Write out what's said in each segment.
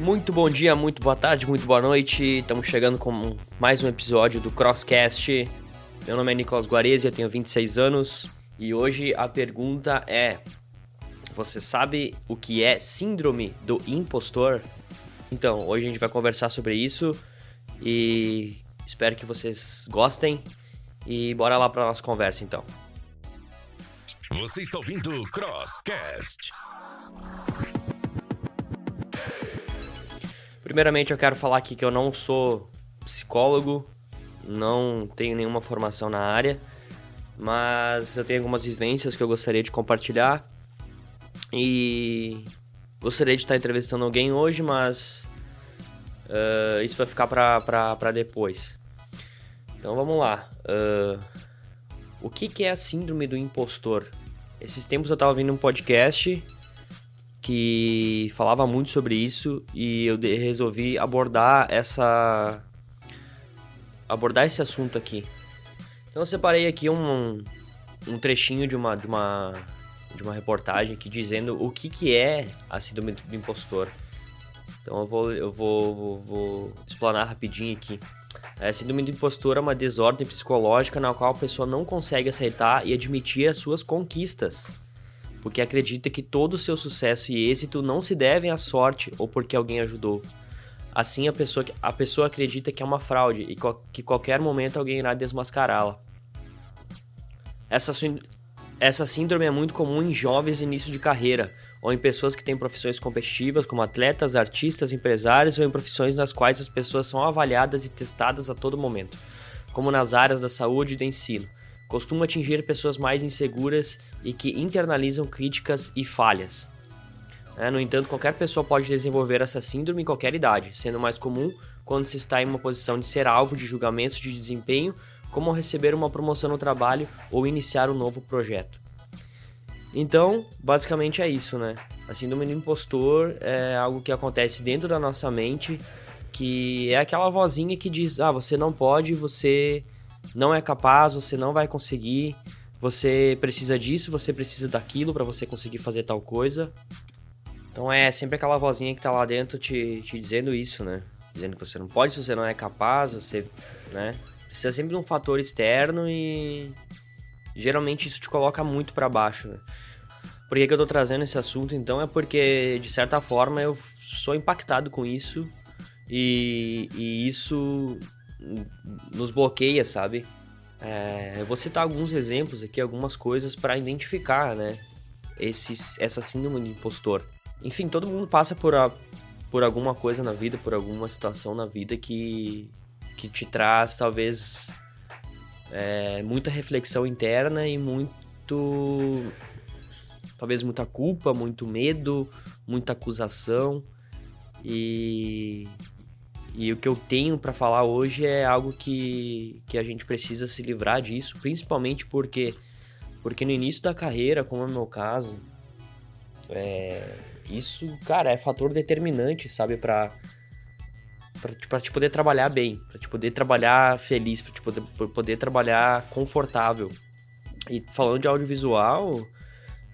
Muito bom dia, muito boa tarde, muito boa noite. Estamos chegando com mais um episódio do Crosscast. Meu nome é Nicolas Guarese, eu tenho 26 anos e hoje a pergunta é: Você sabe o que é síndrome do impostor? Então, hoje a gente vai conversar sobre isso e espero que vocês gostem e bora lá para nossa conversa então. Você está ouvindo Crosscast. Primeiramente, eu quero falar aqui que eu não sou psicólogo, não tenho nenhuma formação na área, mas eu tenho algumas vivências que eu gostaria de compartilhar e gostaria de estar entrevistando alguém hoje, mas uh, isso vai ficar para depois. Então vamos lá. Uh, o que, que é a síndrome do impostor? Esses tempos eu estava ouvindo um podcast que falava muito sobre isso e eu resolvi abordar essa abordar esse assunto aqui. Então eu separei aqui um, um trechinho de uma, de uma de uma reportagem aqui dizendo o que, que é a síndrome do impostor. Então eu vou eu vou, vou, vou explanar rapidinho aqui. A síndrome do impostor é uma desordem psicológica na qual a pessoa não consegue aceitar e admitir as suas conquistas porque acredita que todo o seu sucesso e êxito não se devem à sorte ou porque alguém ajudou. Assim, a pessoa, a pessoa acredita que é uma fraude e que qualquer momento alguém irá desmascará-la. Essa, essa síndrome é muito comum em jovens início de carreira, ou em pessoas que têm profissões competitivas, como atletas, artistas, empresários, ou em profissões nas quais as pessoas são avaliadas e testadas a todo momento, como nas áreas da saúde e do ensino costuma atingir pessoas mais inseguras e que internalizam críticas e falhas. É, no entanto, qualquer pessoa pode desenvolver essa síndrome em qualquer idade, sendo mais comum quando se está em uma posição de ser alvo de julgamentos de desempenho, como receber uma promoção no trabalho ou iniciar um novo projeto. Então, basicamente é isso, né? A síndrome do impostor é algo que acontece dentro da nossa mente, que é aquela vozinha que diz: "Ah, você não pode, você não é capaz, você não vai conseguir, você precisa disso, você precisa daquilo para você conseguir fazer tal coisa. Então é sempre aquela vozinha que tá lá dentro te, te dizendo isso, né? Dizendo que você não pode, se você não é capaz, você, né? Precisa sempre de um fator externo e geralmente isso te coloca muito para baixo, né? Por que, que eu tô trazendo esse assunto então? É porque, de certa forma, eu sou impactado com isso e, e isso nos bloqueia, sabe? É, eu vou citar alguns exemplos aqui, algumas coisas para identificar, né? Esses, essa síndrome de impostor. Enfim, todo mundo passa por, a, por alguma coisa na vida, por alguma situação na vida que, que te traz, talvez, é, muita reflexão interna e muito. Talvez muita culpa, muito medo, muita acusação. E e o que eu tenho para falar hoje é algo que, que a gente precisa se livrar disso, principalmente porque, porque no início da carreira, como é o meu caso, é, isso, cara, é fator determinante, sabe, para para te poder trabalhar bem, para te poder trabalhar feliz, para te poder, poder trabalhar confortável. E falando de audiovisual,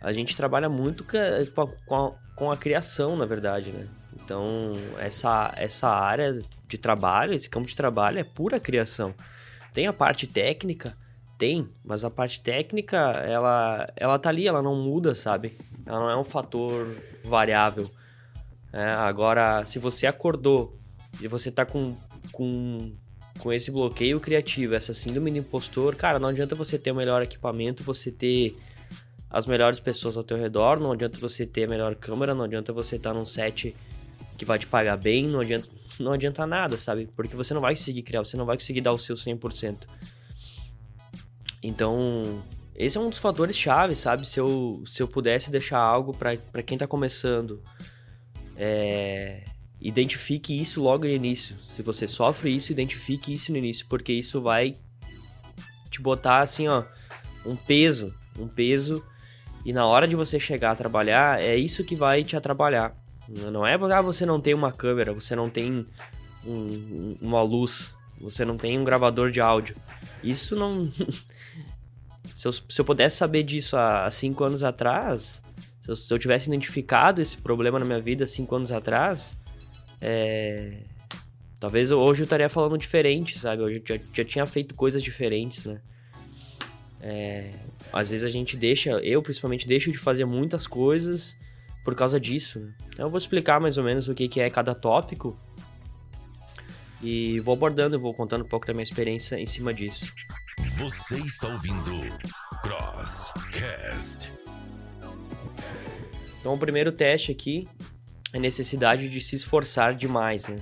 a gente trabalha muito com a, com a criação, na verdade, né? Então, essa, essa área de trabalho, esse campo de trabalho é pura criação. Tem a parte técnica, tem, mas a parte técnica, ela, ela tá ali, ela não muda, sabe? Ela não é um fator variável. É, agora, se você acordou e você tá com, com, com esse bloqueio criativo, essa síndrome do impostor, cara, não adianta você ter o melhor equipamento, você ter as melhores pessoas ao teu redor, não adianta você ter a melhor câmera, não adianta você estar tá num set que vai te pagar bem, não adianta, não adianta nada, sabe? Porque você não vai conseguir criar, você não vai conseguir dar o seu 100%. Então, esse é um dos fatores chave, sabe? Se eu, se eu pudesse deixar algo para quem tá começando, é, identifique isso logo no início. Se você sofre isso, identifique isso no início, porque isso vai te botar assim, ó, um peso, um peso. E na hora de você chegar a trabalhar, é isso que vai te atrapalhar. Não é ah, você não tem uma câmera, você não tem um, uma luz, você não tem um gravador de áudio. Isso não. se, eu, se eu pudesse saber disso há, cinco anos atrás, se eu, se eu, tivesse identificado esse problema na minha vida cinco anos atrás, É... Talvez hoje eu estaria falando diferente, sabe? Hoje eu já, já tinha feito coisas diferentes, né? É... Às vezes a gente deixa, eu principalmente deixo de fazer muitas coisas por causa disso. Então eu vou explicar mais ou menos o que, que é cada tópico e vou abordando, vou contando um pouco da minha experiência em cima disso. Você está ouvindo Crosscast. Então o primeiro teste aqui é a necessidade de se esforçar demais, né?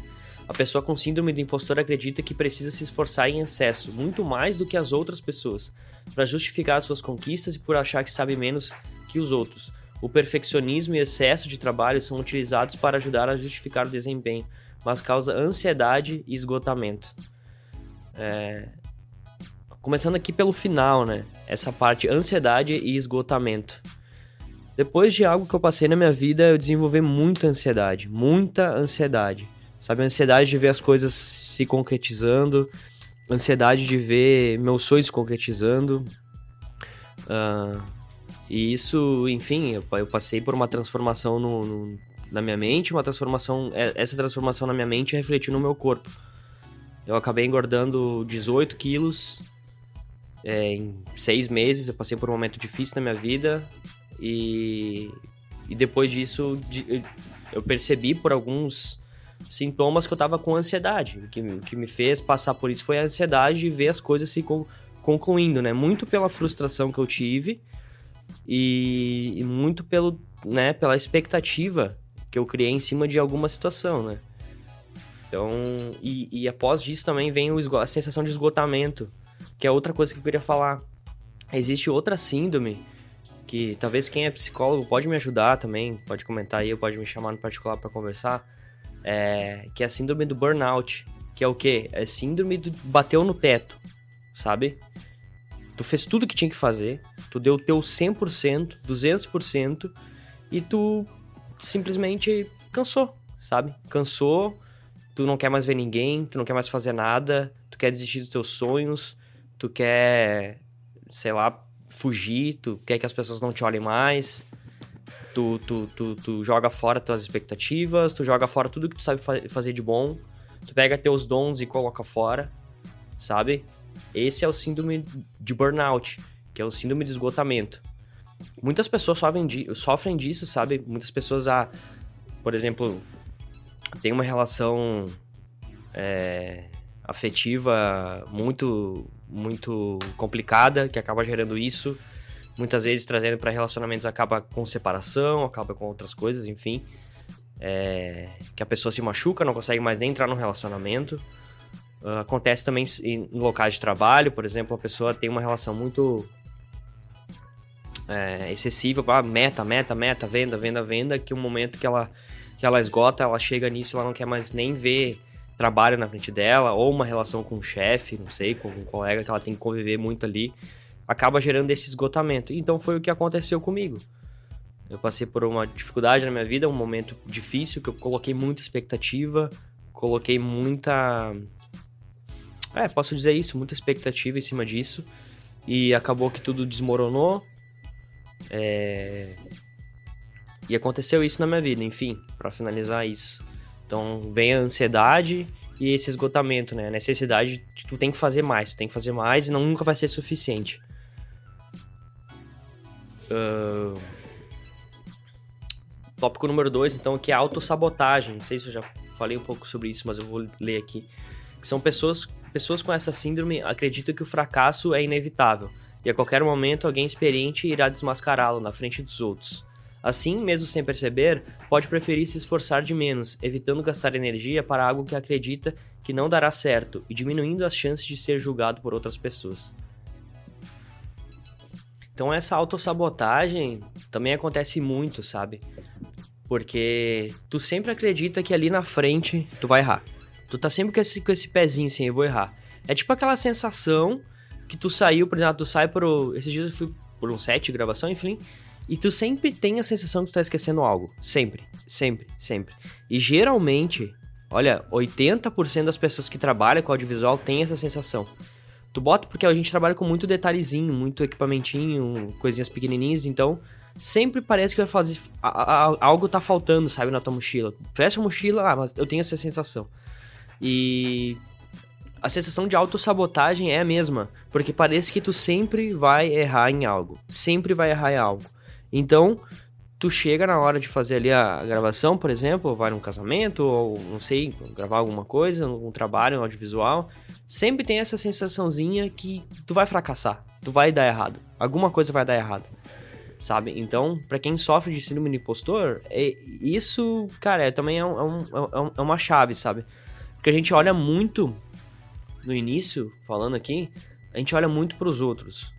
A pessoa com síndrome do impostor acredita que precisa se esforçar em excesso, muito mais do que as outras pessoas, para justificar as suas conquistas e por achar que sabe menos que os outros. O perfeccionismo e excesso de trabalho são utilizados para ajudar a justificar o desempenho, mas causa ansiedade e esgotamento. É... Começando aqui pelo final, né? Essa parte ansiedade e esgotamento. Depois de algo que eu passei na minha vida, eu desenvolvi muita ansiedade, muita ansiedade. Sabe, a ansiedade de ver as coisas se concretizando, ansiedade de ver meus sonhos concretizando. Uh, e isso, enfim, eu, passei por uma transformação no, no, na minha mente, uma transformação. É, essa transformação na minha mente refletiu no meu corpo. Eu acabei engordando 18 quilos é, em seis meses. Eu passei por um momento difícil na minha vida. E, e depois disso, eu percebi por alguns sintomas que eu tava com ansiedade. O que, que me fez passar por isso foi a ansiedade de ver as coisas se concluindo, né? Muito pela frustração que eu tive e, e muito pelo, né, pela expectativa que eu criei em cima de alguma situação, né? Então, e, e após disso também vem o, a sensação de esgotamento, que é outra coisa que eu queria falar. Existe outra síndrome que talvez quem é psicólogo pode me ajudar também, pode comentar aí, pode me chamar no particular para conversar, é, que é a síndrome do burnout, que é o quê? É síndrome do bateu no teto, sabe? Tu fez tudo que tinha que fazer, tu deu o teu 100%, 200% e tu simplesmente cansou, sabe? Cansou, tu não quer mais ver ninguém, tu não quer mais fazer nada, tu quer desistir dos teus sonhos, tu quer, sei lá, fugir, tu quer que as pessoas não te olhem mais, tu, tu, tu, tu joga fora tuas expectativas, tu joga fora tudo que tu sabe fa fazer de bom, tu pega teus dons e coloca fora, sabe? Esse é o síndrome de burnout, que é o síndrome de esgotamento. Muitas pessoas sofrem, sofrem disso, sabe? Muitas pessoas, ah, por exemplo, tem uma relação é, afetiva muito muito complicada que acaba gerando isso. Muitas vezes trazendo para relacionamentos acaba com separação, acaba com outras coisas, enfim. É, que a pessoa se machuca, não consegue mais nem entrar no relacionamento. Uh, acontece também em, locais de trabalho, por exemplo, a pessoa tem uma relação muito é, excessiva, para meta, meta, meta, venda, venda, venda, que o um momento que ela, que ela esgota, ela chega nisso, ela não quer mais nem ver trabalho na frente dela, ou uma relação com o chefe, não sei, com um colega que ela tem que conviver muito ali, acaba gerando esse esgotamento. Então foi o que aconteceu comigo. Eu passei por uma dificuldade na minha vida, um momento difícil, que eu coloquei muita expectativa, coloquei muita. É, posso dizer isso, muita expectativa em cima disso. E acabou que tudo desmoronou. É... E aconteceu isso na minha vida, enfim, para finalizar isso. Então vem a ansiedade e esse esgotamento, né? A necessidade de tu tem que fazer mais, tu tem que fazer mais e não, nunca vai ser suficiente. Uh... Tópico número 2, então, que é autossabotagem. Não sei se eu já falei um pouco sobre isso, mas eu vou ler aqui. Que são pessoas, pessoas com essa síndrome acreditam que o fracasso é inevitável e a qualquer momento alguém experiente irá desmascará-lo na frente dos outros. Assim, mesmo sem perceber, pode preferir se esforçar de menos, evitando gastar energia para algo que acredita que não dará certo e diminuindo as chances de ser julgado por outras pessoas. Então essa autossabotagem também acontece muito, sabe? Porque tu sempre acredita que ali na frente tu vai errar. Tu tá sempre com esse, com esse pezinho assim, eu vou errar. É tipo aquela sensação que tu saiu, por exemplo, tu sai pro. Esses dias eu fui por um set de gravação, enfim. E tu sempre tem a sensação que tu tá esquecendo algo. Sempre, sempre, sempre. E geralmente, olha, 80% das pessoas que trabalham com audiovisual tem essa sensação. Tu bota porque a gente trabalha com muito detalhezinho, muito equipamentinho, coisinhas pequenininhas, então sempre parece que vai fazer. A, a, algo tá faltando, sabe, na tua mochila. Fecha a mochila, ah, mas eu tenho essa sensação. E a sensação de autossabotagem é a mesma, porque parece que tu sempre vai errar em algo. Sempre vai errar em algo. Então, tu chega na hora de fazer ali a gravação, por exemplo, vai num casamento, ou não sei, gravar alguma coisa, um trabalho, um audiovisual, sempre tem essa sensaçãozinha que tu vai fracassar, tu vai dar errado, alguma coisa vai dar errado, sabe? Então, para quem sofre de síndrome de impostor, é, isso, cara, é, também é, um, é, um, é uma chave, sabe? Porque a gente olha muito, no início, falando aqui, a gente olha muito para os outros,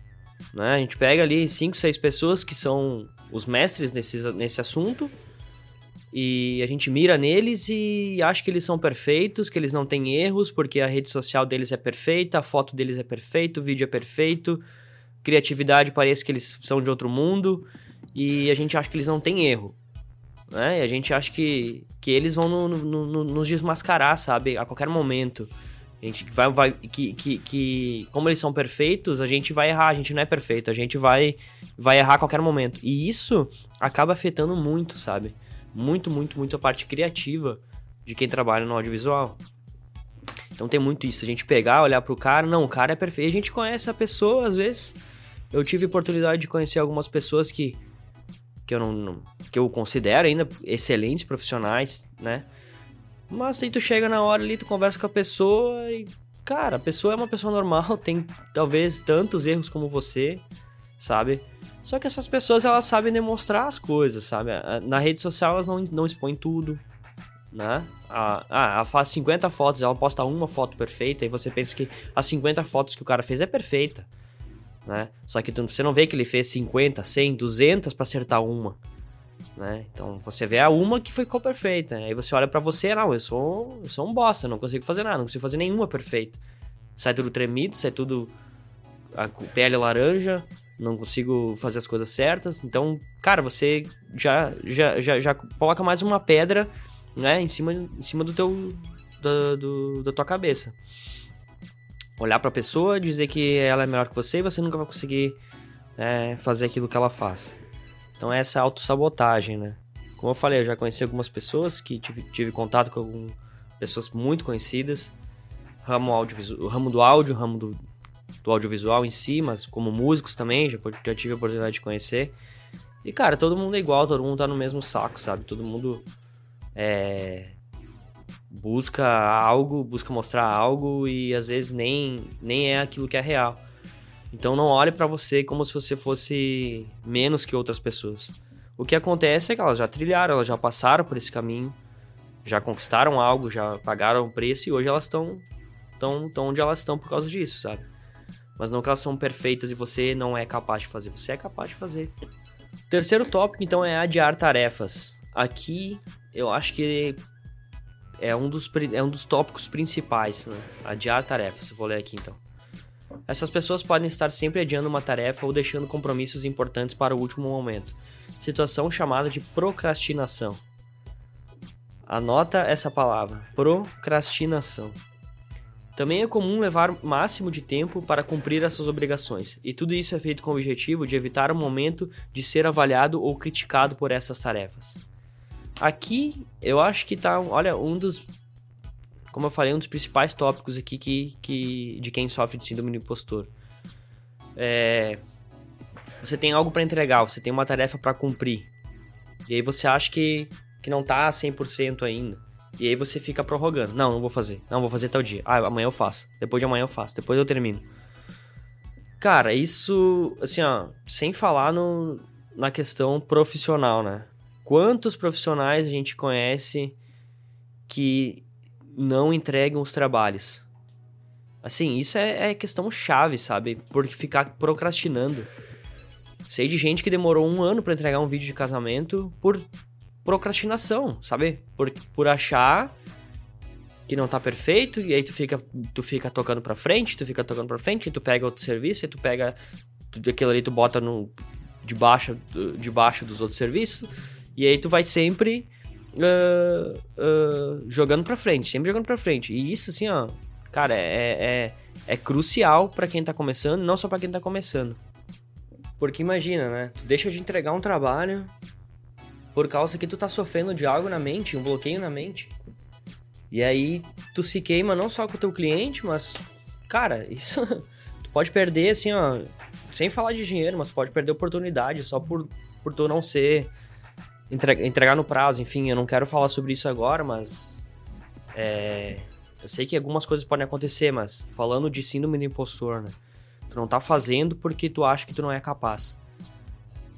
né? A gente pega ali cinco, seis pessoas que são os mestres nesse, nesse assunto e a gente mira neles e acha que eles são perfeitos, que eles não têm erros, porque a rede social deles é perfeita, a foto deles é perfeita, o vídeo é perfeito, criatividade parece que eles são de outro mundo e a gente acha que eles não têm erro. Né? E a gente acha que, que eles vão no, no, no, nos desmascarar, sabe? A qualquer momento. A gente vai, vai que, que, que, como eles são perfeitos, a gente vai errar, a gente não é perfeito, a gente vai, vai errar a qualquer momento. E isso acaba afetando muito, sabe? Muito, muito, muito a parte criativa de quem trabalha no audiovisual. Então tem muito isso, a gente pegar, olhar pro cara, não, o cara é perfeito. A gente conhece a pessoa, às vezes. Eu tive oportunidade de conhecer algumas pessoas que que eu não, não que eu considero ainda excelentes profissionais, né? Mas aí tu chega na hora ali, tu conversa com a pessoa e, cara, a pessoa é uma pessoa normal, tem talvez tantos erros como você, sabe? Só que essas pessoas, elas sabem demonstrar as coisas, sabe? Na rede social, elas não, não expõem tudo, né? Ah, ela faz 50 fotos, ela posta uma foto perfeita e você pensa que as 50 fotos que o cara fez é perfeita, né? Só que tu, você não vê que ele fez 50, 100, 200 para acertar uma né? Então você vê a uma que ficou perfeita, aí você olha para você, não, eu sou, eu sou um bosta, não consigo fazer nada, não consigo fazer nenhuma perfeita. Sai tudo tremido, sai tudo a pele laranja, não consigo fazer as coisas certas. Então, cara, você já já, já, já coloca mais uma pedra, né, em cima, em cima do teu da, do, da tua cabeça. Olhar para a pessoa, dizer que ela é melhor que você e você nunca vai conseguir é, fazer aquilo que ela faz. Então essa é a autossabotagem, né? Como eu falei, eu já conheci algumas pessoas que tive, tive contato com algumas pessoas muito conhecidas, ramo, audiovisual, ramo do áudio, ramo do, do audiovisual em si, mas como músicos também, já, já tive a oportunidade de conhecer. E cara, todo mundo é igual, todo mundo tá no mesmo saco, sabe? Todo mundo é, busca algo, busca mostrar algo e às vezes nem, nem é aquilo que é real. Então não olhe para você como se você fosse menos que outras pessoas. O que acontece é que elas já trilharam, elas já passaram por esse caminho, já conquistaram algo, já pagaram o preço e hoje elas estão tão, tão onde elas estão por causa disso, sabe? Mas não que elas são perfeitas e você não é capaz de fazer, você é capaz de fazer. Terceiro tópico, então, é adiar tarefas. Aqui, eu acho que é um dos, é um dos tópicos principais, né? Adiar tarefas. Vou ler aqui, então. Essas pessoas podem estar sempre adiando uma tarefa ou deixando compromissos importantes para o último momento, situação chamada de procrastinação. Anota essa palavra: procrastinação. Também é comum levar o máximo de tempo para cumprir as suas obrigações, e tudo isso é feito com o objetivo de evitar o momento de ser avaliado ou criticado por essas tarefas. Aqui eu acho que está, olha, um dos como eu falei, um dos principais tópicos aqui que, que, de quem sofre de síndrome do impostor. É, você tem algo para entregar, você tem uma tarefa para cumprir. E aí você acha que, que não tá 100% ainda. E aí você fica prorrogando. Não, não vou fazer. Não, vou fazer tal dia. Ah, amanhã eu faço. Depois de amanhã eu faço. Depois eu termino. Cara, isso, assim, ó, sem falar no, na questão profissional, né? Quantos profissionais a gente conhece que não entregam os trabalhos. Assim, isso é, é questão chave, sabe? Porque ficar procrastinando. Sei de gente que demorou um ano para entregar um vídeo de casamento por procrastinação, sabe? Por, por achar que não tá perfeito, e aí tu fica, tu fica tocando pra frente, tu fica tocando pra frente, e tu pega outro serviço, e tu pega aquilo ali, tu bota no, debaixo, debaixo dos outros serviços, e aí tu vai sempre uh, uh, jogando pra frente, sempre jogando pra frente. E isso, assim, ó, cara, é, é, é crucial para quem tá começando, não só para quem tá começando. Porque imagina, né? Tu deixa de entregar um trabalho por causa que tu tá sofrendo de algo na mente, um bloqueio na mente. E aí tu se queima não só com o teu cliente, mas cara, isso tu pode perder assim, ó, sem falar de dinheiro, mas pode perder oportunidade só por por tu não ser entregar no prazo, enfim, eu não quero falar sobre isso agora, mas é, eu sei que algumas coisas podem acontecer, mas falando de síndrome do impostor, né? Tu não tá fazendo porque tu acha que tu não é capaz.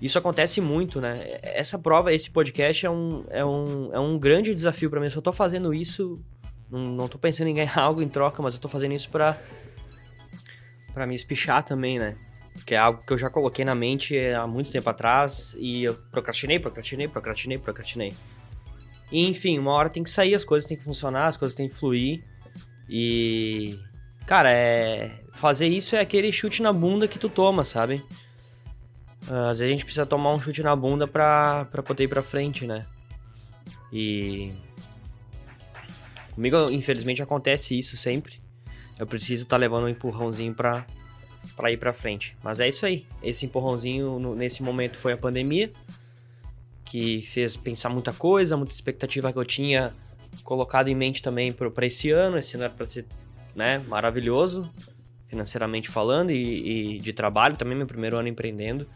Isso acontece muito, né? Essa prova, esse podcast é um, é um, é um grande desafio para mim. Eu só tô fazendo isso, não, não tô pensando em ganhar algo em troca, mas eu tô fazendo isso pra, pra me espichar também, né? Que é algo que eu já coloquei na mente há muito tempo atrás e eu procrastinei, procrastinei, procrastinei, procrastinei. E, enfim, uma hora tem que sair, as coisas têm que funcionar, as coisas têm que fluir. E. Cara, é. Fazer isso é aquele chute na bunda que tu toma, sabe? Às vezes a gente precisa tomar um chute na bunda pra, pra poder ir pra frente, né? E. Comigo, infelizmente, acontece isso sempre. Eu preciso estar tá levando um empurrãozinho pra, pra ir pra frente. Mas é isso aí. Esse empurrãozinho, no, nesse momento, foi a pandemia que fez pensar muita coisa, muita expectativa que eu tinha colocado em mente também para esse ano. Esse ano era para ser né, maravilhoso, financeiramente falando, e, e, de trabalho também, meu primeiro ano empreendendo.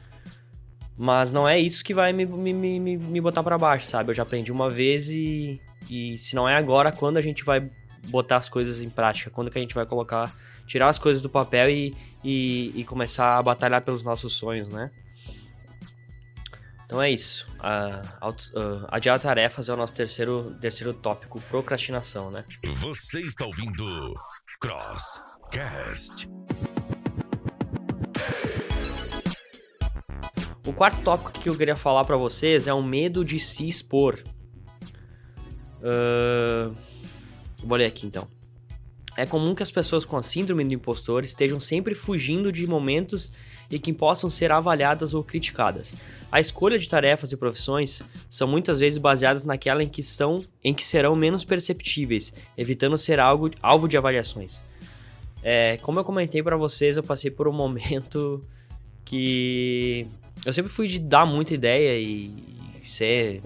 Mas não é isso que vai me, me, me, me botar para baixo, sabe? Eu já aprendi uma vez e, e se não é agora, quando a gente vai botar as coisas em prática? Quando que a gente vai colocar, tirar as coisas do papel e, e, e começar a batalhar pelos nossos sonhos, né? Então é isso. Uh, adiar tarefas é o nosso terceiro, terceiro tópico, procrastinação, né? Você está ouvindo Crosscast. O quarto tópico que eu queria falar para vocês é o medo de se expor. Uh, vou ler aqui então. É comum que as pessoas com a síndrome do impostor estejam sempre fugindo de momentos e que possam ser avaliadas ou criticadas. A escolha de tarefas e profissões são muitas vezes baseadas naquela em que, são, em que serão menos perceptíveis, evitando ser algo, alvo de avaliações. É, como eu comentei para vocês, eu passei por um momento que eu sempre fui de dar muita ideia e ser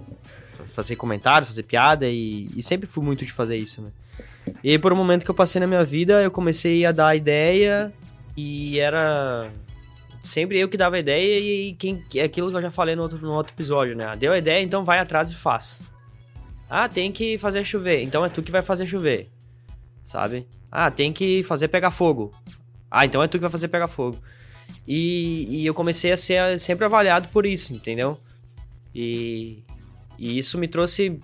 fazer comentários, fazer piada e, e sempre fui muito de fazer isso, né? E aí, por um momento que eu passei na minha vida, eu comecei a dar ideia e era sempre eu que dava ideia e quem é aquilo que eu já falei no outro, no outro episódio, né? Deu a ideia, então vai atrás e faz. Ah, tem que fazer chover, então é tu que vai fazer chover. Sabe? Ah, tem que fazer pegar fogo. Ah, então é tu que vai fazer pegar fogo. E, e eu comecei a ser sempre avaliado por isso, entendeu? E, e isso me trouxe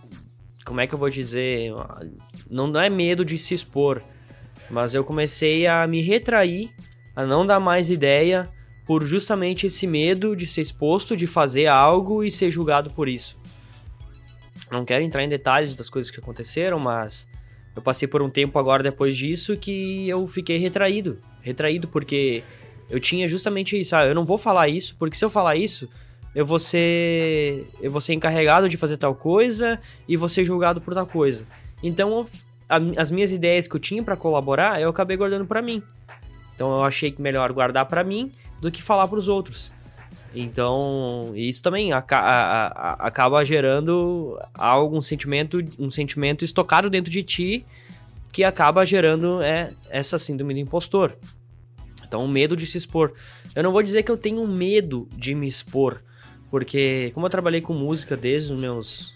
como é que eu vou dizer? Não é medo de se expor, mas eu comecei a me retrair, a não dar mais ideia, por justamente esse medo de ser exposto, de fazer algo e ser julgado por isso. Não quero entrar em detalhes das coisas que aconteceram, mas eu passei por um tempo agora depois disso que eu fiquei retraído. Retraído porque eu tinha justamente isso. Ah, eu não vou falar isso, porque se eu falar isso, eu vou ser eu vou ser encarregado de fazer tal coisa e vou ser julgado por tal coisa. Então, a, as minhas ideias que eu tinha para colaborar, eu acabei guardando para mim. Então, eu achei que melhor guardar para mim do que falar para os outros. Então, isso também a, a, a, acaba gerando algum sentimento, um sentimento estocado dentro de ti que acaba gerando é, essa síndrome do impostor. Então, o medo de se expor. Eu não vou dizer que eu tenho medo de me expor, porque, como eu trabalhei com música desde os meus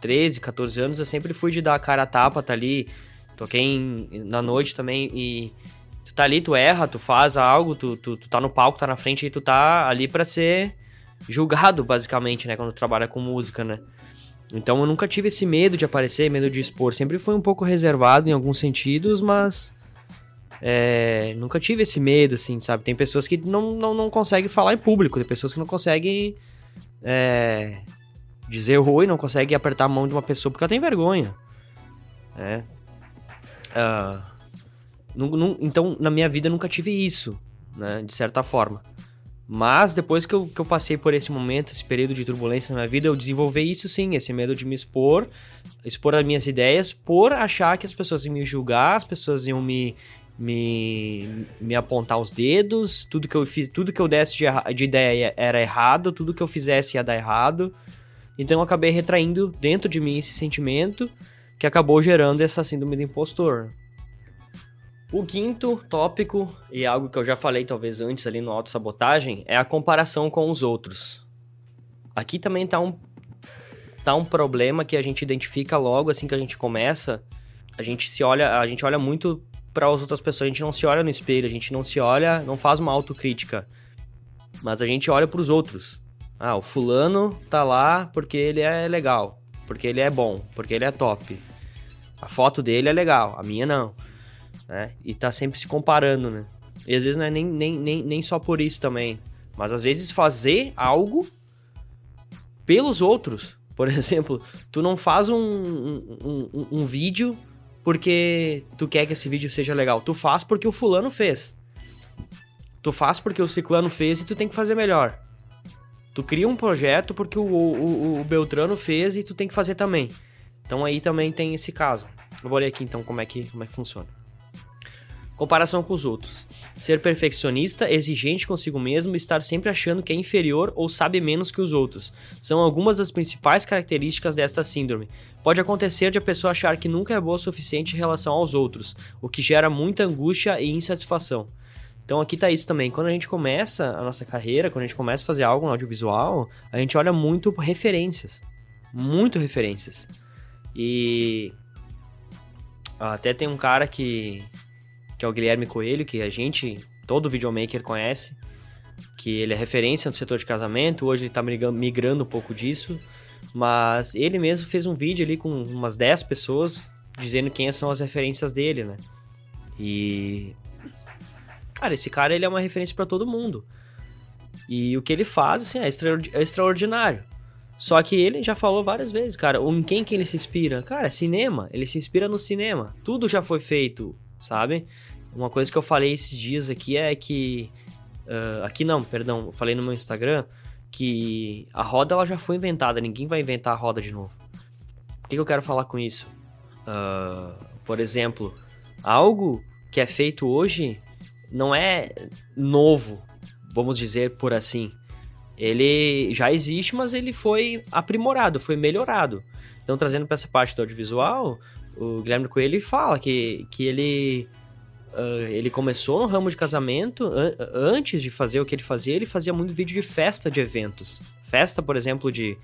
13, 14 anos, eu sempre fui de dar a cara a tapa, tá ali. Toquei em, na noite também e tu tá ali, tu erra, tu faz algo, tu, tu, tu tá no palco, tá na frente e tu tá ali para ser julgado, basicamente, né? Quando tu trabalha com música, né? Então eu nunca tive esse medo de aparecer, medo de expor. Sempre fui um pouco reservado em alguns sentidos, mas é, nunca tive esse medo, assim, sabe? Tem pessoas que não, não, não conseguem falar em público, tem pessoas que não conseguem é, dizer oi, não conseguem apertar a mão de uma pessoa porque ela tem vergonha. É. Uh, então, na minha vida, nunca tive isso, né? De certa forma. Mas depois que eu, que eu passei por esse momento, esse período de turbulência na minha vida, eu desenvolvi isso sim, esse medo de me expor, expor as minhas ideias, por achar que as pessoas iam me julgar, as pessoas iam me, me, me apontar os dedos, tudo que eu fiz, tudo que eu desse de, de ideia era errado, tudo que eu fizesse ia dar errado. Então eu acabei retraindo dentro de mim esse sentimento que acabou gerando essa síndrome do impostor. O quinto tópico, e algo que eu já falei talvez antes ali no autossabotagem, é a comparação com os outros. Aqui também tá um, tá um problema que a gente identifica logo assim que a gente começa. A gente se olha, a gente olha muito para as outras pessoas, a gente não se olha no espelho, a gente não se olha, não faz uma autocrítica. Mas a gente olha para os outros. Ah, o fulano tá lá porque ele é legal, porque ele é bom, porque ele é top. A foto dele é legal, a minha não. Né? E tá sempre se comparando, né? E às vezes não é nem, nem, nem, nem só por isso também. Mas às vezes fazer algo pelos outros. Por exemplo, tu não faz um, um, um, um vídeo porque tu quer que esse vídeo seja legal. Tu faz porque o fulano fez. Tu faz porque o ciclano fez e tu tem que fazer melhor. Tu cria um projeto porque o, o, o Beltrano fez e tu tem que fazer também. Então aí também tem esse caso. Eu vou ler aqui então como é que, como é que funciona. Comparação com os outros. Ser perfeccionista, exigente consigo mesmo estar sempre achando que é inferior ou sabe menos que os outros. São algumas das principais características dessa síndrome. Pode acontecer de a pessoa achar que nunca é boa o suficiente em relação aos outros, o que gera muita angústia e insatisfação. Então aqui tá isso também. Quando a gente começa a nossa carreira, quando a gente começa a fazer algo no audiovisual, a gente olha muito referências. Muito referências. E até tem um cara que que é o Guilherme Coelho, que a gente, todo videomaker conhece, que ele é referência no setor de casamento, hoje ele está migrando um pouco disso, mas ele mesmo fez um vídeo ali com umas 10 pessoas dizendo quem são as referências dele, né? E cara, esse cara ele é uma referência para todo mundo. E o que ele faz assim é, é extraordinário. Só que ele já falou várias vezes, cara, em quem que ele se inspira? Cara, é cinema, ele se inspira no cinema. Tudo já foi feito, sabe? Uma coisa que eu falei esses dias aqui é que. Uh, aqui não, perdão, eu falei no meu Instagram que a roda ela já foi inventada, ninguém vai inventar a roda de novo. O que, que eu quero falar com isso? Uh, por exemplo, algo que é feito hoje não é novo, vamos dizer por assim. Ele já existe, mas ele foi aprimorado, foi melhorado. Então, trazendo para essa parte do audiovisual, o Guilherme Coelho fala que, que ele Uh, ele começou no ramo de casamento, an antes de fazer o que ele fazia, ele fazia muito vídeo de festa de eventos. Festa, por exemplo, de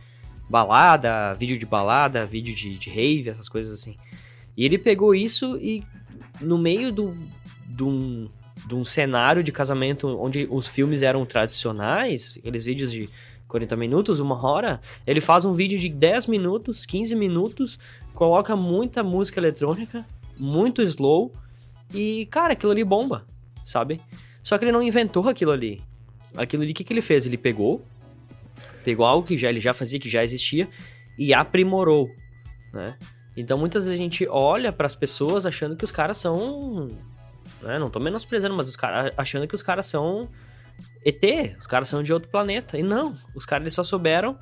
balada, vídeo de balada, vídeo de, de rave, essas coisas assim. E ele pegou isso e no meio do, de, um, de um cenário de casamento onde os filmes eram tradicionais, aqueles vídeos de 40 minutos, uma hora, ele faz um vídeo de 10 minutos, 15 minutos, coloca muita música eletrônica, muito slow, e, cara, aquilo ali bomba, sabe? Só que ele não inventou aquilo ali. Aquilo ali, o que, que ele fez? Ele pegou, pegou algo que já, ele já fazia, que já existia, e aprimorou, né? Então, muitas vezes a gente olha para as pessoas achando que os caras são... Né? Não tô menosprezando, mas os caras achando que os caras são ET, os caras são de outro planeta. E não, os caras só souberam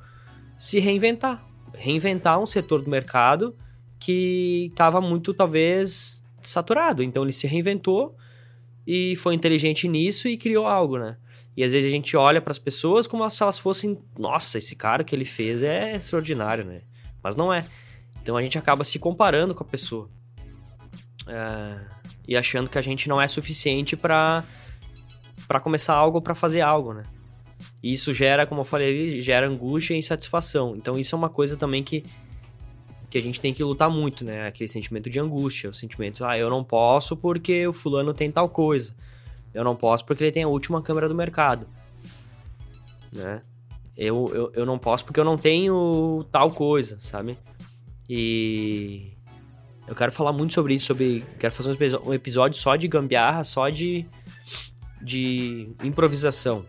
se reinventar. Reinventar um setor do mercado que estava muito, talvez, saturado. Então ele se reinventou e foi inteligente nisso e criou algo, né? E às vezes a gente olha para as pessoas como se elas fossem, nossa, esse cara que ele fez é extraordinário, né? Mas não é. Então a gente acaba se comparando com a pessoa. É, e achando que a gente não é suficiente para para começar algo, para fazer algo, né? E isso gera, como eu falei, gera angústia e insatisfação. Então isso é uma coisa também que que a gente tem que lutar muito, né? Aquele sentimento de angústia, o sentimento, ah, eu não posso porque o fulano tem tal coisa. Eu não posso porque ele tem a última câmera do mercado. Né? Eu, eu, eu não posso porque eu não tenho tal coisa, sabe? E eu quero falar muito sobre isso, sobre. Quero fazer um episódio só de gambiarra, só de, de improvisação.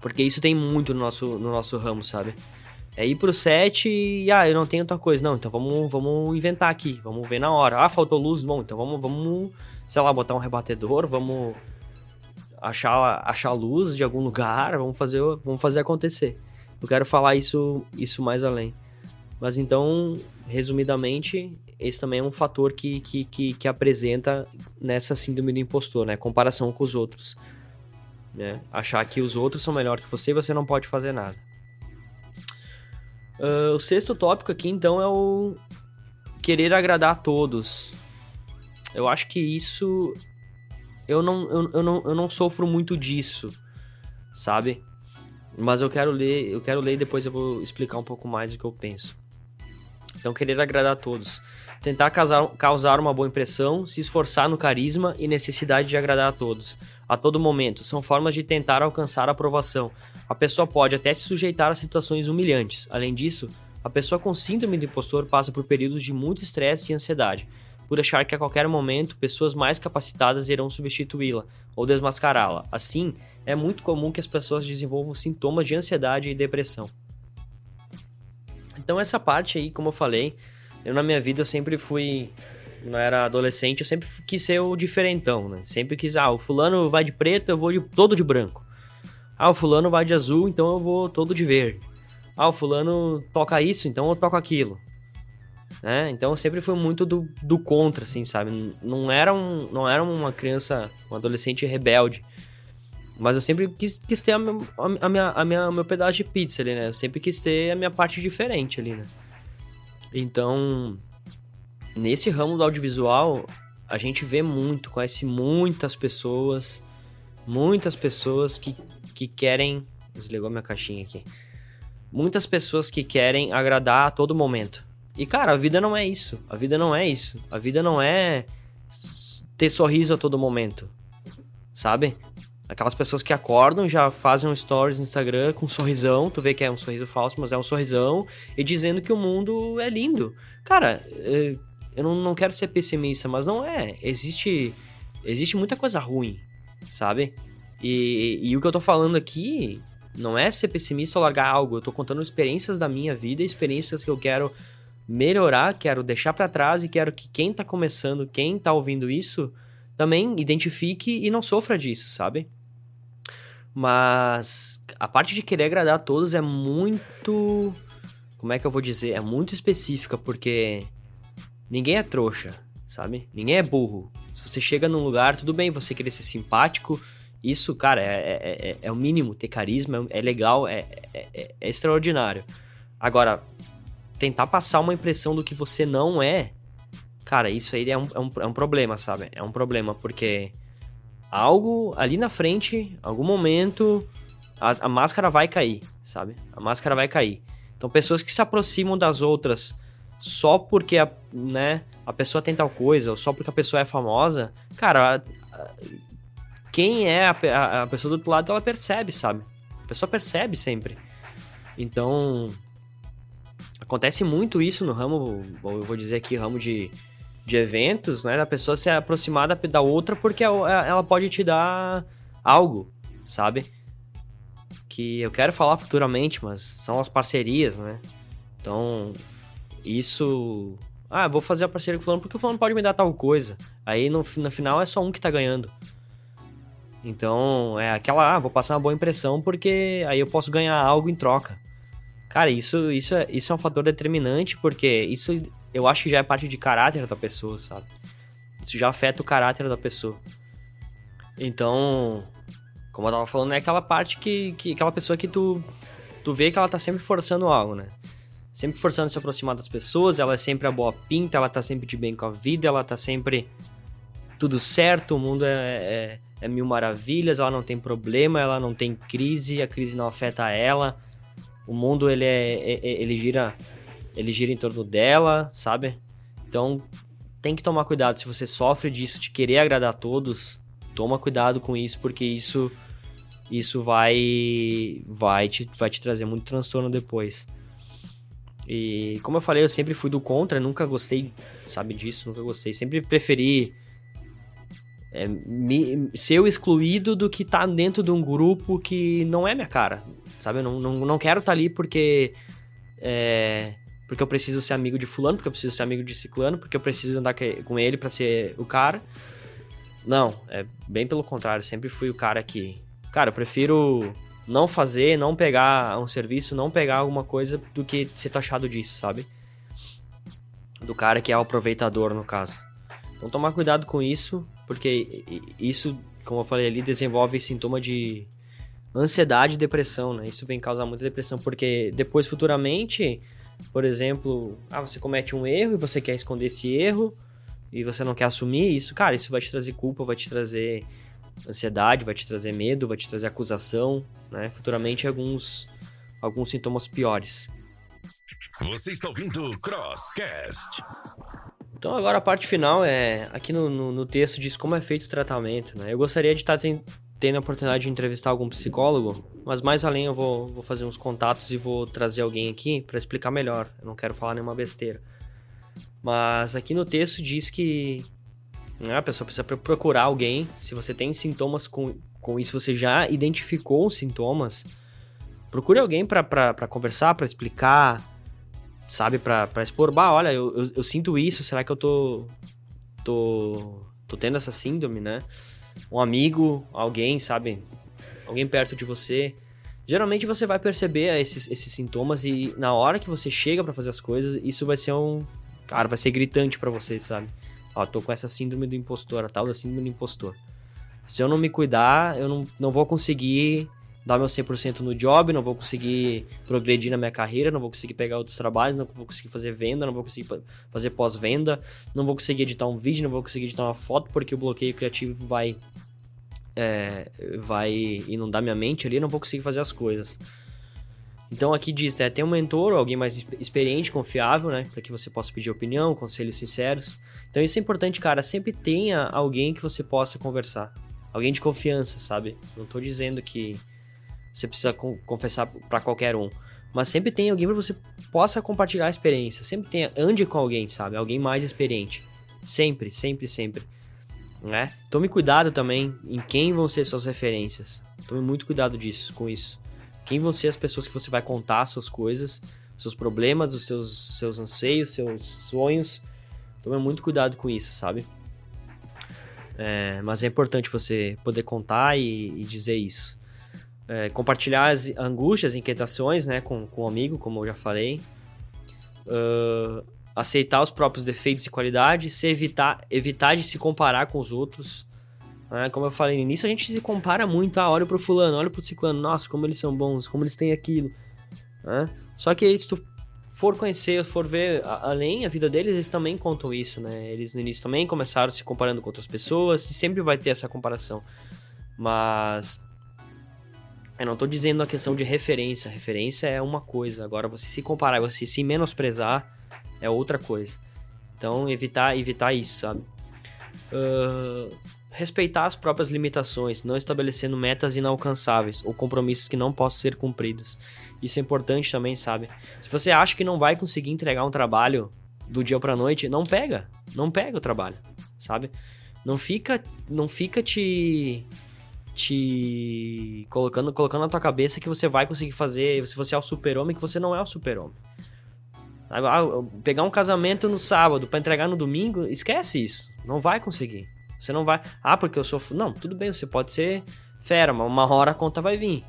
Porque isso tem muito no nosso, no nosso ramo, sabe? É ir pro set e, ah, eu não tenho outra coisa. Não, então vamos, vamos inventar aqui, vamos ver na hora. Ah, faltou luz, bom, então vamos, vamos, sei lá, botar um rebatedor, vamos achar, achar luz de algum lugar, vamos fazer, vamos fazer acontecer. Eu quero falar isso, isso mais além. Mas então, resumidamente, esse também é um fator que, que, que, que apresenta nessa síndrome do impostor, né? Comparação com os outros. Né? Achar que os outros são melhor que você e você não pode fazer nada. Uh, o sexto tópico aqui, então, é o querer agradar a todos. Eu acho que isso. Eu não, eu, eu, não, eu não sofro muito disso, sabe? Mas eu quero ler, eu quero ler e depois eu vou explicar um pouco mais o que eu penso. Então, querer agradar a todos. Tentar causar, causar uma boa impressão, se esforçar no carisma e necessidade de agradar a todos. A todo momento. São formas de tentar alcançar a aprovação. A pessoa pode até se sujeitar a situações humilhantes. Além disso, a pessoa com síndrome do impostor passa por períodos de muito estresse e ansiedade, por achar que a qualquer momento pessoas mais capacitadas irão substituí-la ou desmascará-la. Assim, é muito comum que as pessoas desenvolvam sintomas de ansiedade e depressão. Então essa parte aí, como eu falei, eu na minha vida eu sempre fui, quando eu era adolescente, eu sempre quis ser o diferentão, né? Sempre quis, ah, o fulano vai de preto, eu vou de, todo de branco. Ah, o fulano vai de azul, então eu vou todo de verde. Ah, o fulano toca isso, então eu toco aquilo. Né? Então eu sempre fui muito do, do contra, assim, sabe? Não era, um, não era uma criança, um adolescente rebelde. Mas eu sempre quis, quis ter a, minha, a, minha, a minha, meu pedaço de pizza ali, né? Eu sempre quis ter a minha parte diferente ali, né? Então, nesse ramo do audiovisual, a gente vê muito, conhece muitas pessoas, muitas pessoas que, que querem. Desligou minha caixinha aqui. Muitas pessoas que querem agradar a todo momento. E cara, a vida não é isso. A vida não é isso. A vida não é ter sorriso a todo momento. Sabe? Aquelas pessoas que acordam já fazem um stories no Instagram com um sorrisão, tu vê que é um sorriso falso, mas é um sorrisão, e dizendo que o mundo é lindo. Cara, eh, eu não, quero ser pessimista, mas não é. Existe, existe muita coisa ruim, sabe? E, e o que eu tô falando aqui não é ser pessimista ou largar algo, eu tô contando experiências da minha vida, experiências que eu quero melhorar, quero deixar para trás e quero que quem tá começando, quem tá ouvindo isso, também identifique e não sofra disso, sabe? Mas a parte de querer agradar a todos é muito. Como é que eu vou dizer? É muito específica, porque ninguém é trouxa, sabe? Ninguém é burro. Se você chega num lugar, tudo bem você querer ser simpático. Isso, cara, é, é, é, é o mínimo. Ter carisma é, legal, é, é, é extraordinário. Agora, tentar passar uma impressão do que você não é, cara, isso aí é um, é um, é um problema, sabe? É um problema, porque algo ali na frente, algum momento, a, a, máscara vai cair, sabe? A máscara vai cair. Então, pessoas que se aproximam das outras só porque a, né, a pessoa tem tal coisa, ou só porque a pessoa é famosa, cara, a, quem é a, a pessoa do outro lado, ela percebe, sabe? A pessoa percebe sempre. Então, acontece muito isso no ramo, eu vou dizer aqui, ramo de de eventos, né? Da pessoa se aproximar da, outra porque ela pode te dar algo, sabe? Que eu quero falar futuramente, mas são as parcerias, né? Então, isso. Ah, vou fazer a parceria com o fulano porque o fulano pode me dar tal coisa. Aí no, no final é só um que tá ganhando. Então, é aquela, ah, vou passar uma boa impressão porque aí eu posso ganhar algo em troca. Cara, isso, isso, é, isso é um fator determinante porque isso eu acho que já é parte de caráter da pessoa, sabe? Isso já afeta o caráter da pessoa. Então, como eu tava falando, é aquela parte que, que aquela pessoa que tu, tu vê que ela tá sempre forçando algo, né? Sempre forçando se aproximar das pessoas, ela é sempre a boa pinta, ela tá sempre de bem com a vida, ela tá sempre tudo certo, o mundo é, é, é mil maravilhas, ela não tem problema, ela não tem crise, a crise não afeta ela. O mundo ele é, é, é ele gira ele gira em torno dela, sabe? Então tem que tomar cuidado se você sofre disso de querer agradar a todos, toma cuidado com isso porque isso isso vai vai te vai te trazer muito transtorno depois. E como eu falei, eu sempre fui do contra, nunca gostei, sabe disso, nunca gostei, sempre preferi é, me, ser excluído do que tá dentro de um grupo que não é minha cara, sabe? Eu não, não, não quero estar tá ali porque é, porque eu preciso ser amigo de fulano, porque eu preciso ser amigo de ciclano, porque eu preciso andar com ele para ser o cara. Não, é bem pelo contrário, sempre fui o cara que, cara, eu prefiro não fazer, não pegar um serviço, não pegar alguma coisa do que ser taxado disso, sabe? do cara que é o aproveitador, no caso. Então tomar cuidado com isso, porque isso, como eu falei ali, desenvolve sintoma de ansiedade e depressão, né? Isso vem causar muita depressão, porque depois, futuramente, por exemplo, ah, você comete um erro e você quer esconder esse erro e você não quer assumir isso, cara, isso vai te trazer culpa, vai te trazer ansiedade, vai te trazer medo, vai te trazer acusação, né? Futuramente alguns alguns sintomas piores. Você está ouvindo Crosscast. Então agora a parte final é aqui no, no, no texto diz como é feito o tratamento, né? Eu gostaria de estar ten, tendo a oportunidade de entrevistar algum psicólogo, mas mais além eu vou, vou fazer uns contatos e vou trazer alguém aqui para explicar melhor. Eu não quero falar nenhuma besteira. Mas aqui no texto diz que né, a pessoa precisa procurar alguém. Se você tem sintomas com, com isso, você já identificou os sintomas, procure alguém para conversar, para explicar, sabe? Pra expor, bah, olha, eu, eu, eu, sinto isso, será que eu tô, tô, tô tendo essa síndrome, né? Um amigo, alguém, sabe? Alguém perto de você. Geralmente você vai perceber esses, esses sintomas e na hora que você chega para fazer as coisas, isso vai ser um. Cara, vai ser gritante para você, sabe? Ó, tô com essa síndrome do impostor, a tal da síndrome do impostor. Se eu não me cuidar, eu não, não vou conseguir dar meu 100% no job, não vou conseguir progredir na minha carreira, não vou conseguir pegar outros trabalhos, não vou conseguir fazer venda, não vou conseguir fazer pós-venda, não vou conseguir editar um vídeo, não vou conseguir editar uma foto porque o bloqueio criativo vai é, vai inundar minha mente ali, não vou conseguir fazer as coisas. Então aqui diz, é, tem um mentor, alguém mais experiente, confiável, né, para que você possa pedir opinião, conselhos sinceros. Então isso é importante, cara, sempre tenha alguém que você possa conversar. Alguém de confiança, sabe? Não tô dizendo que você precisa confessar para qualquer um. Mas sempre tem alguém para você possa compartilhar a experiência. Sempre tem, ande com alguém, sabe? Alguém mais experiente. Sempre, sempre, sempre. Né? Tome cuidado também em quem vão ser suas referências. Tome muito cuidado disso, com isso. Quem vão ser as pessoas que você vai contar suas coisas, seus problemas, os seus, seus anseios, seus sonhos. Tome muito cuidado com isso, sabe? É, mas é importante você poder contar e, e dizer isso é, compartilhar as angústias, inquietações, né, com, com um amigo, como eu já falei. Uh, aceitar os próprios defeitos e qualidades, se evitar, evitar de se comparar com os outros. Né? Como eu falei no início, a gente se compara muito. Ah, olha pro fulano, olha pro ciclano. Nossa, como eles são bons, como eles têm aquilo. Né? Só que se tu for conhecer, for ver além a vida deles, eles também contam isso, né? Eles no início também começaram se comparando com outras pessoas e sempre vai ter essa comparação. Mas eu não estou dizendo a questão de referência. Referência é uma coisa. Agora, você se comparar, você se menosprezar é outra coisa. Então, evitar, evitar isso, sabe? Uh, respeitar as próprias limitações, não estabelecendo metas inalcançáveis ou compromissos que não possam ser cumpridos. Isso é importante também, sabe? Se você acha que não vai conseguir entregar um trabalho do dia para noite, não pega, não pega o trabalho, sabe? Não fica, não fica te te colocando, colocando na tua cabeça que você vai conseguir fazer, se você é o super-homem, que você não é o super-homem. Ah, pegar um casamento no sábado para entregar no domingo, esquece isso. Não vai conseguir. Você não vai. Ah, porque eu sou. Não, tudo bem, você pode ser fera, mas uma hora a conta vai vir.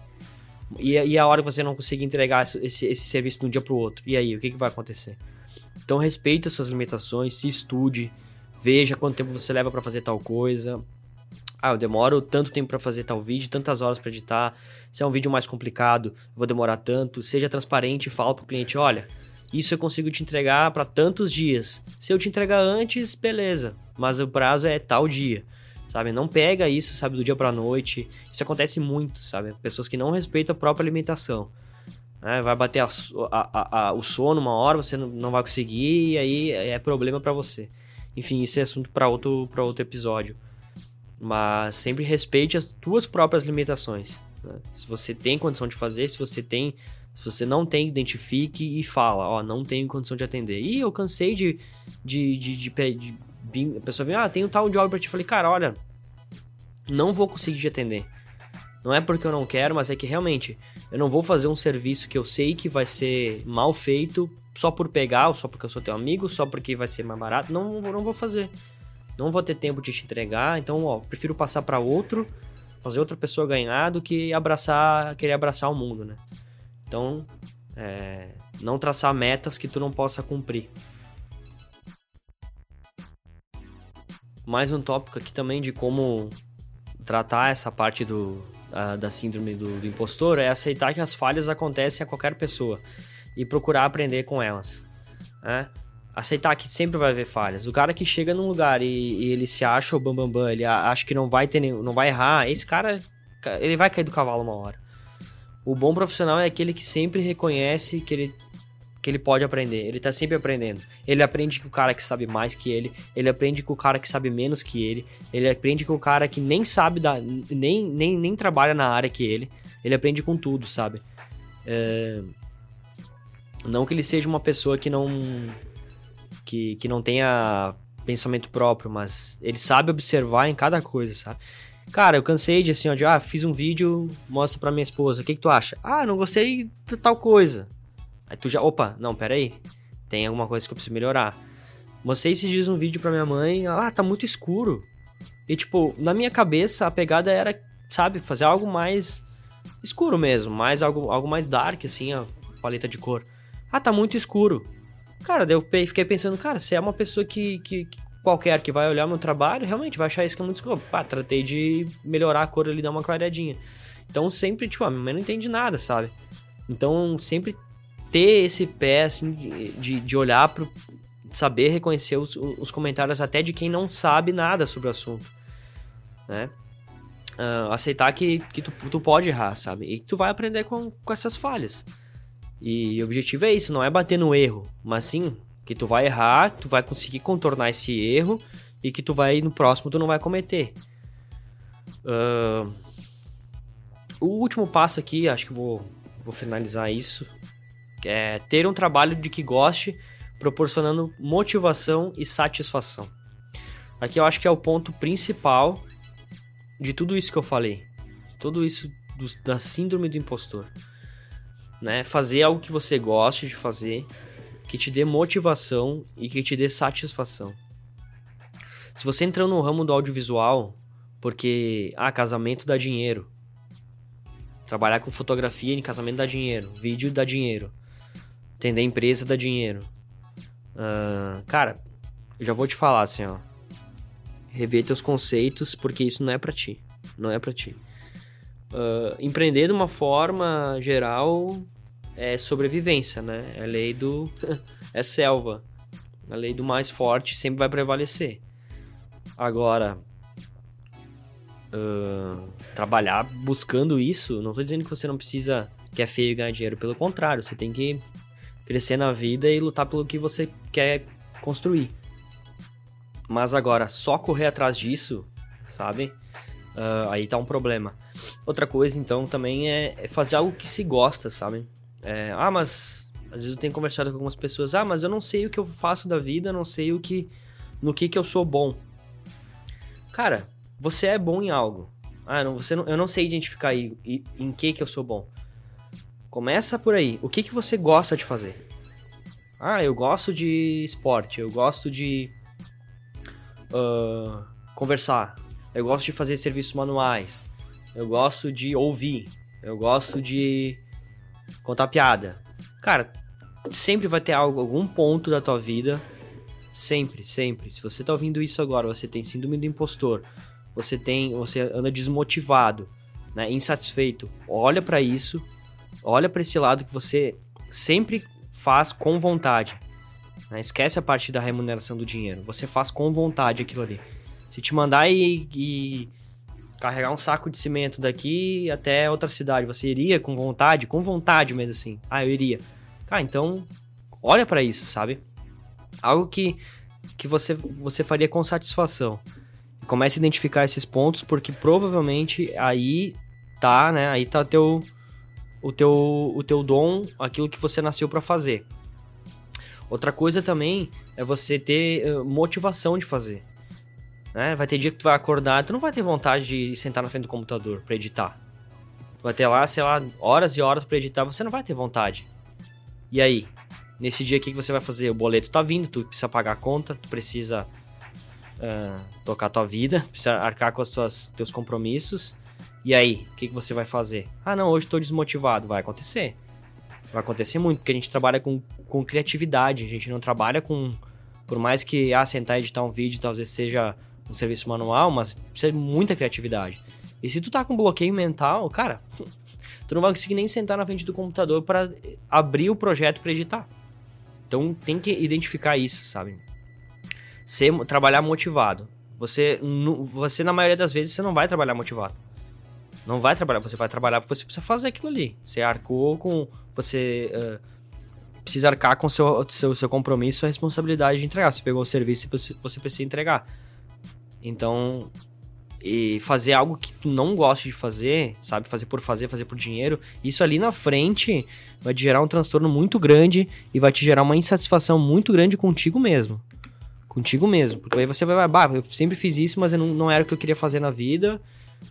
E, e a hora que você não conseguir entregar esse, esse serviço de um dia pro outro? E aí, o que, que vai acontecer? Então, respeite as suas limitações, se estude, veja quanto tempo você leva para fazer tal coisa, ah, eu demoro tanto tempo para fazer tal vídeo, tantas horas para editar. Se é um vídeo mais complicado, vou demorar tanto. Seja transparente e fala pro cliente, olha, isso eu consigo te entregar para tantos dias. Se eu te entregar antes, beleza, mas o prazo é tal dia. Sabe, não pega isso, sabe, do dia para noite. Isso acontece muito, sabe? Pessoas que não respeitam a própria alimentação. Né? Vai bater a, a, a, o sono uma hora, você não vai conseguir, e aí é problema para você. Enfim, isso é assunto para outro, outro episódio. Mas sempre respeite as tuas próprias limitações. Né? Se você tem condição de fazer, se você tem. Se você não tem, identifique e fala, ó, não tenho condição de atender. E eu cansei de. de, de, de, de, de a pessoa vem, ah, tem um tal job pra ti. Eu falei, cara, olha, não vou conseguir te atender. Não é porque eu não quero, mas é que realmente eu não vou fazer um serviço que eu sei que vai ser mal feito só por pegar, ou só porque eu sou teu amigo, só porque vai ser mais barato. Não, não vou fazer não vou ter tempo de te entregar, então, ó, prefiro passar para outro, fazer outra pessoa ganhar do que abraçar, querer abraçar o mundo, né? Então, é, não traçar metas que tu não possa cumprir. mais um tópico aqui também de como tratar essa parte do, a, da síndrome do, do, impostor é aceitar que as falhas acontecem a qualquer pessoa e procurar aprender com elas. Né? Aceitar que sempre vai haver falhas. O cara que chega num lugar e, e ele se acha o bambambam, bam, bam, ele acha que não vai ter não vai errar, esse cara ele vai cair do cavalo uma hora. O bom profissional é aquele que sempre reconhece que ele que ele pode aprender. Ele tá sempre aprendendo. Ele aprende com o cara que sabe mais que ele, ele aprende com o cara que sabe menos que ele, ele aprende com o cara que nem sabe da, nem, nem, nem trabalha na área que ele. Ele aprende com tudo, sabe? É... Não que ele seja uma pessoa que não que, que não tenha pensamento próprio, mas ele sabe observar em cada coisa, sabe? Cara, eu cansei de assim, ó, de, ah, fiz um vídeo, mostra pra minha esposa, o que que tu acha? Ah, não gostei de tal coisa. Aí tu já, opa, não, pera aí, tem alguma coisa que eu preciso melhorar. Mostrei esses dias um vídeo pra minha mãe, ah, tá muito escuro. E tipo, na minha cabeça a pegada era, sabe, fazer algo mais escuro mesmo, mais algo, algo mais dark, assim, a paleta de cor. Ah, tá muito escuro. Cara, daí eu fiquei pensando, cara, se é uma pessoa que, que, que qualquer que vai olhar meu trabalho, realmente vai achar isso que é muito escuro. Pá, tratei de melhorar a cor ali, dar uma clareadinha. Então sempre, tipo, a minha mãe não entende nada, sabe? Então sempre ter esse pé, assim, de, de olhar pro. saber reconhecer os, os comentários até de quem não sabe nada sobre o assunto, né? Uh, aceitar que, que tu, tu pode errar, sabe? E que tu vai aprender com, com essas falhas. E o objetivo é isso, não é bater no erro, mas sim que tu vai errar, tu vai conseguir contornar esse erro e que tu vai no próximo tu não vai cometer. Uh, o último passo aqui, acho que vou, vou finalizar isso, é ter um trabalho de que goste, proporcionando motivação e satisfação. Aqui eu acho que é o ponto principal de tudo isso que eu falei. Tudo isso do, da síndrome do impostor. Né? Fazer algo que você goste de fazer, que te dê motivação e que te dê satisfação. Se você entrou no ramo do audiovisual porque, ah, casamento dá dinheiro. Trabalhar com fotografia em casamento dá dinheiro, vídeo dá dinheiro. Entender empresa dá dinheiro. Uh, cara, eu já vou te falar assim, ó. Rever teus conceitos, porque isso não é para ti. Não é para ti. Uh, empreender de uma forma geral é sobrevivência, né? É lei do. é selva. A lei do mais forte sempre vai prevalecer. Agora, uh, trabalhar buscando isso, não tô dizendo que você não precisa, que é feio ganhar dinheiro. Pelo contrário, você tem que crescer na vida e lutar pelo que você quer construir. Mas agora, só correr atrás disso, sabe? Uh, aí tá um problema. Outra coisa, então, também é, é fazer algo que se gosta, sabe? É, ah, mas às vezes eu tenho conversado com algumas pessoas. Ah, mas eu não sei o que eu faço da vida, não sei o que, no que que eu sou bom. Cara, você é bom em algo. Ah, não, você não, eu não sei identificar aí, em que que eu sou bom. Começa por aí. O que, que você gosta de fazer? Ah, eu gosto de esporte, eu gosto de uh, conversar, eu gosto de fazer serviços manuais, eu gosto de ouvir, eu gosto de contar piada. Cara, sempre vai ter algo, algum ponto da tua vida, sempre, sempre. Se você tá ouvindo isso agora, você tem síndrome do impostor, você tem, você anda desmotivado, né, insatisfeito, olha para isso olha para esse lado que você sempre faz com vontade. Né? Esquece a parte da remuneração do dinheiro. Você faz com vontade aquilo ali. Se te mandar e, e carregar um saco de cimento daqui até outra cidade, você iria com vontade? Com vontade mesmo assim. Ah, eu iria. Cara, então olha para isso, sabe? Algo que, que você, você faria com satisfação. Comece a identificar esses pontos, porque provavelmente aí tá, né? Aí tá teu o teu, o teu dom, aquilo que você nasceu para fazer. Outra coisa também é você ter uh, motivação de fazer. Né? Vai ter dia que tu vai acordar, tu não vai ter vontade de sentar na frente do computador para editar. Tu vai ter lá, sei lá, horas e horas para editar, você não vai ter vontade. E aí? Nesse dia, o que você vai fazer? O boleto tá vindo, tu precisa pagar a conta, tu precisa uh, tocar tua vida, precisa arcar com os teus compromissos. E aí, o que, que você vai fazer? Ah, não, hoje estou desmotivado. Vai acontecer. Vai acontecer muito, porque a gente trabalha com, com criatividade, a gente não trabalha com. Por mais que, ah, sentar e editar um vídeo talvez seja um serviço manual, mas precisa de muita criatividade. E se tu tá com bloqueio mental, cara, tu não vai conseguir nem sentar na frente do computador para abrir o projeto para editar. Então tem que identificar isso, sabe? Ser, trabalhar motivado. Você, você, na maioria das vezes, você não vai trabalhar motivado. Não vai trabalhar, você vai trabalhar porque você precisa fazer aquilo ali. Você arcou com. Você uh, precisa arcar com seu, seu, seu compromisso, a responsabilidade de entregar. Você pegou o serviço e você precisa entregar. Então, e fazer algo que tu não gosta de fazer, sabe? Fazer por fazer, fazer por dinheiro, isso ali na frente vai te gerar um transtorno muito grande e vai te gerar uma insatisfação muito grande contigo mesmo. Contigo mesmo. Porque aí você vai, bah, eu sempre fiz isso, mas não, não era o que eu queria fazer na vida.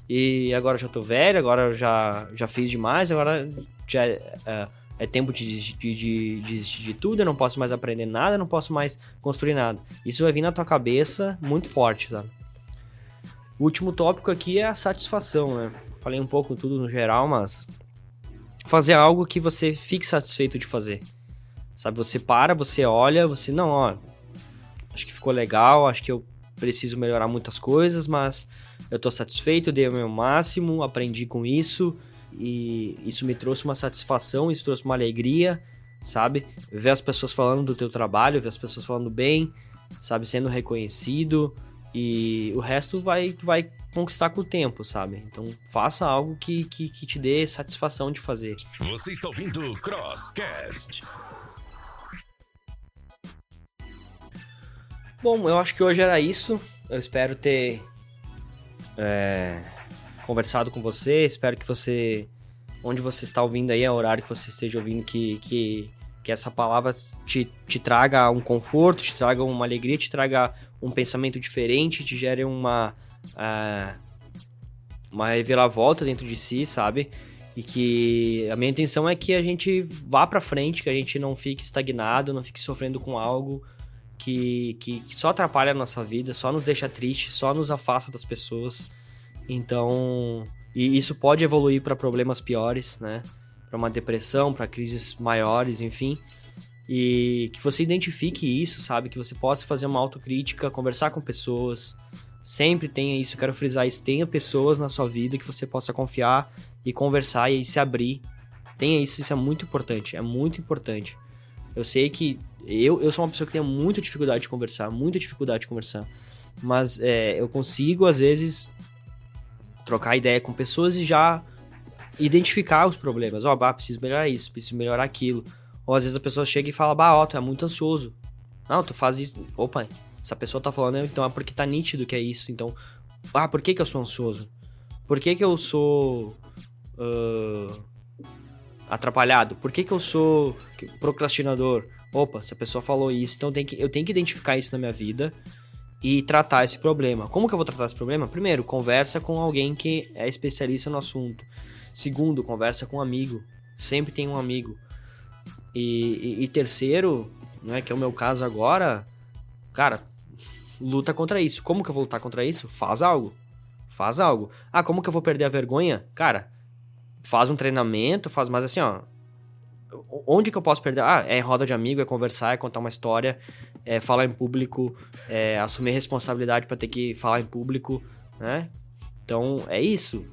E agora já tô velho, agora já, já fiz demais, agora já é, é, é tempo de desistir de, de, de, de, tudo, eu não posso mais aprender nada, eu não posso mais construir nada. Isso vai vir na tua cabeça muito forte, sabe? O último tópico aqui é a satisfação, né? Falei um pouco tudo no geral, mas fazer algo que você fique satisfeito de fazer. Sabe, você para, você olha, você não, ó, acho que ficou legal, acho que eu preciso melhorar muitas coisas, mas eu tô satisfeito, dei o meu máximo, aprendi com isso e isso me trouxe uma satisfação, isso trouxe uma alegria, sabe? Ver as pessoas falando do teu trabalho, ver as pessoas falando bem, sabe, sendo reconhecido, e o resto vai, tu vai conquistar com o tempo, sabe? Então faça algo que, que, que te dê satisfação de fazer. Você está ouvindo Crosscast. Bom, eu acho que hoje era isso. Eu espero ter é, conversado com você. Espero que você, onde você está ouvindo aí, é o horário que você esteja ouvindo, que, que, que essa palavra te, te traga um conforto, te traga uma alegria, te traga um pensamento diferente, te gere uma, uh, uma reviravolta dentro de si, sabe? E que a minha intenção é que a gente vá para frente, que a gente não fique estagnado, não fique sofrendo com algo que, que, que só atrapalha a nossa vida, só nos deixa triste, só nos afasta das pessoas. Então, e isso pode evoluir para problemas piores, né? Para uma depressão, para crises maiores, enfim e que você identifique isso, sabe? Que você possa fazer uma autocrítica, conversar com pessoas. Sempre tenha isso, quero frisar isso. Tenha pessoas na sua vida que você possa confiar e conversar e se abrir. Tenha isso, isso é muito importante. É muito importante. Eu sei que eu, eu sou uma pessoa que tem muita dificuldade de conversar, muita dificuldade de conversar. Mas é, eu consigo, às vezes, trocar ideia com pessoas e já identificar os problemas. Ó, oh, preciso melhorar isso, preciso melhorar aquilo. Ou às vezes a pessoa chega e fala, bah, ó, tu é muito ansioso. Não, tu faz isso. Opa, essa pessoa tá falando, então é porque tá nítido que é isso. Então, ah, por que que eu sou ansioso? Por que que eu sou uh, atrapalhado? Por que que eu sou procrastinador? Opa, se a pessoa falou isso, então tenho, que, eu tenho que identificar isso na minha vida e tratar esse problema. Como que eu vou tratar esse problema? Primeiro, conversa com alguém que é especialista no assunto. Segundo, conversa com um amigo. Sempre tem um amigo. E, e, terceiro, né, que é o meu caso agora, cara, luta contra isso. Como que eu vou lutar contra isso? Faz algo. Faz algo. Ah, como que eu vou perder a vergonha? Cara, faz um treinamento, faz mais assim, ó. Onde que eu posso perder? Ah, é em roda de amigo, é conversar, é contar uma história, é falar em público, é assumir responsabilidade para ter que falar em público, né? Então, é isso.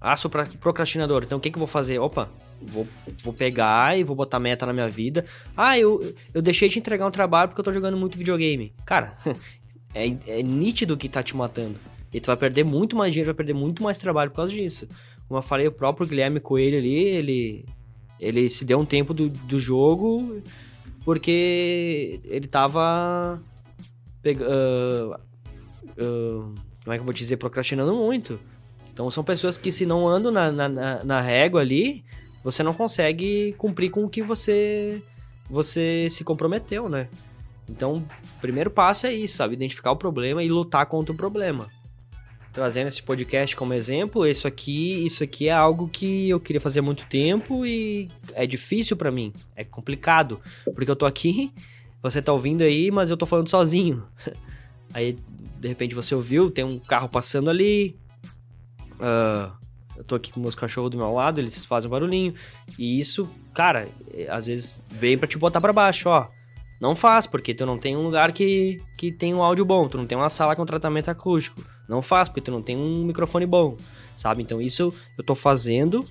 Ah, sou procrastinador, então o que que eu vou fazer? Opa, Vou, vou pegar e vou botar meta na minha vida. Ah, eu, eu deixei de entregar um trabalho porque eu tô jogando muito videogame. Cara, é, é nítido que tá te matando. E tu vai perder muito mais dinheiro, vai perder muito mais trabalho por causa disso. Como eu falei, o próprio Guilherme Coelho ali, ele, ele se deu um tempo do, do jogo porque ele tava. Pega, uh, uh, como é que eu vou dizer? Procrastinando muito. Então são pessoas que se não andam na, na, na régua ali, você não consegue cumprir com o que você você se comprometeu, né? Então, o primeiro passo é isso, sabe? Identificar o problema e lutar contra o problema. Trazendo esse podcast como exemplo, isso aqui, isso aqui é algo que eu queria fazer há muito tempo e é difícil para mim, é complicado, porque eu tô aqui, você tá ouvindo aí, mas eu tô falando sozinho. Aí, de repente você ouviu, tem um carro passando ali, uh, eu tô aqui com meus cachorros do meu lado, eles fazem um barulhinho. E isso, cara, é, às vezes vem para te botar para baixo, ó. Não faz, porque tu não tem um lugar que, que tem um áudio bom, tu não tem uma sala com tratamento acústico. Não faz, porque tu não tem um microfone bom, sabe? Então isso eu tô fazendo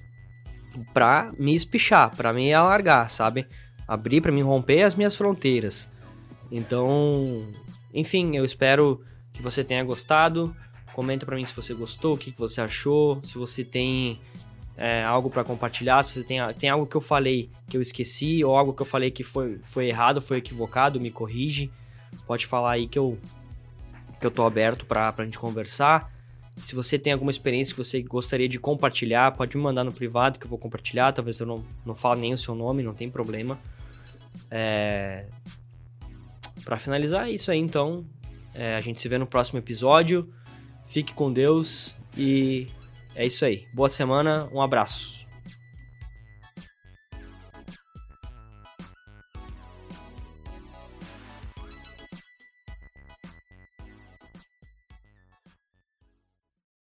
pra me espichar, pra me alargar, sabe? Abrir pra me romper as minhas fronteiras. Então, enfim, eu espero que você tenha gostado. Comenta pra mim se você gostou, o que, que você achou, se você tem é, algo para compartilhar, se você tem, tem algo que eu falei que eu esqueci, ou algo que eu falei que foi, foi errado, foi equivocado, me corrige. Pode falar aí que eu, que eu tô aberto pra, pra gente conversar. Se você tem alguma experiência que você gostaria de compartilhar, pode me mandar no privado que eu vou compartilhar. Talvez eu não, não fale nem o seu nome, não tem problema. É... Para finalizar, é isso aí então. É, a gente se vê no próximo episódio. Fique com Deus e é isso aí. Boa semana, um abraço.